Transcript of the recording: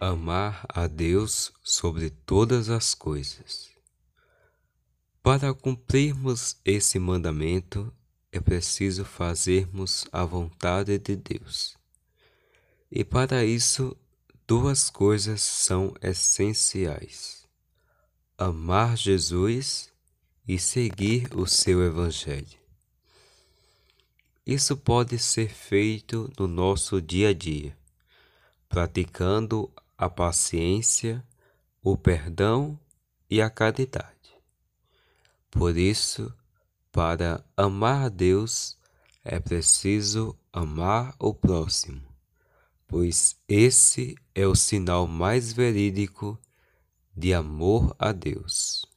amar a Deus sobre todas as coisas. Para cumprirmos esse mandamento, é preciso fazermos a vontade de Deus. E para isso, duas coisas são essenciais: amar Jesus e seguir o seu Evangelho. Isso pode ser feito no nosso dia a dia, praticando a paciência, o perdão e a caridade. Por isso, para amar a Deus, é preciso amar o próximo, pois esse é o sinal mais verídico de amor a Deus.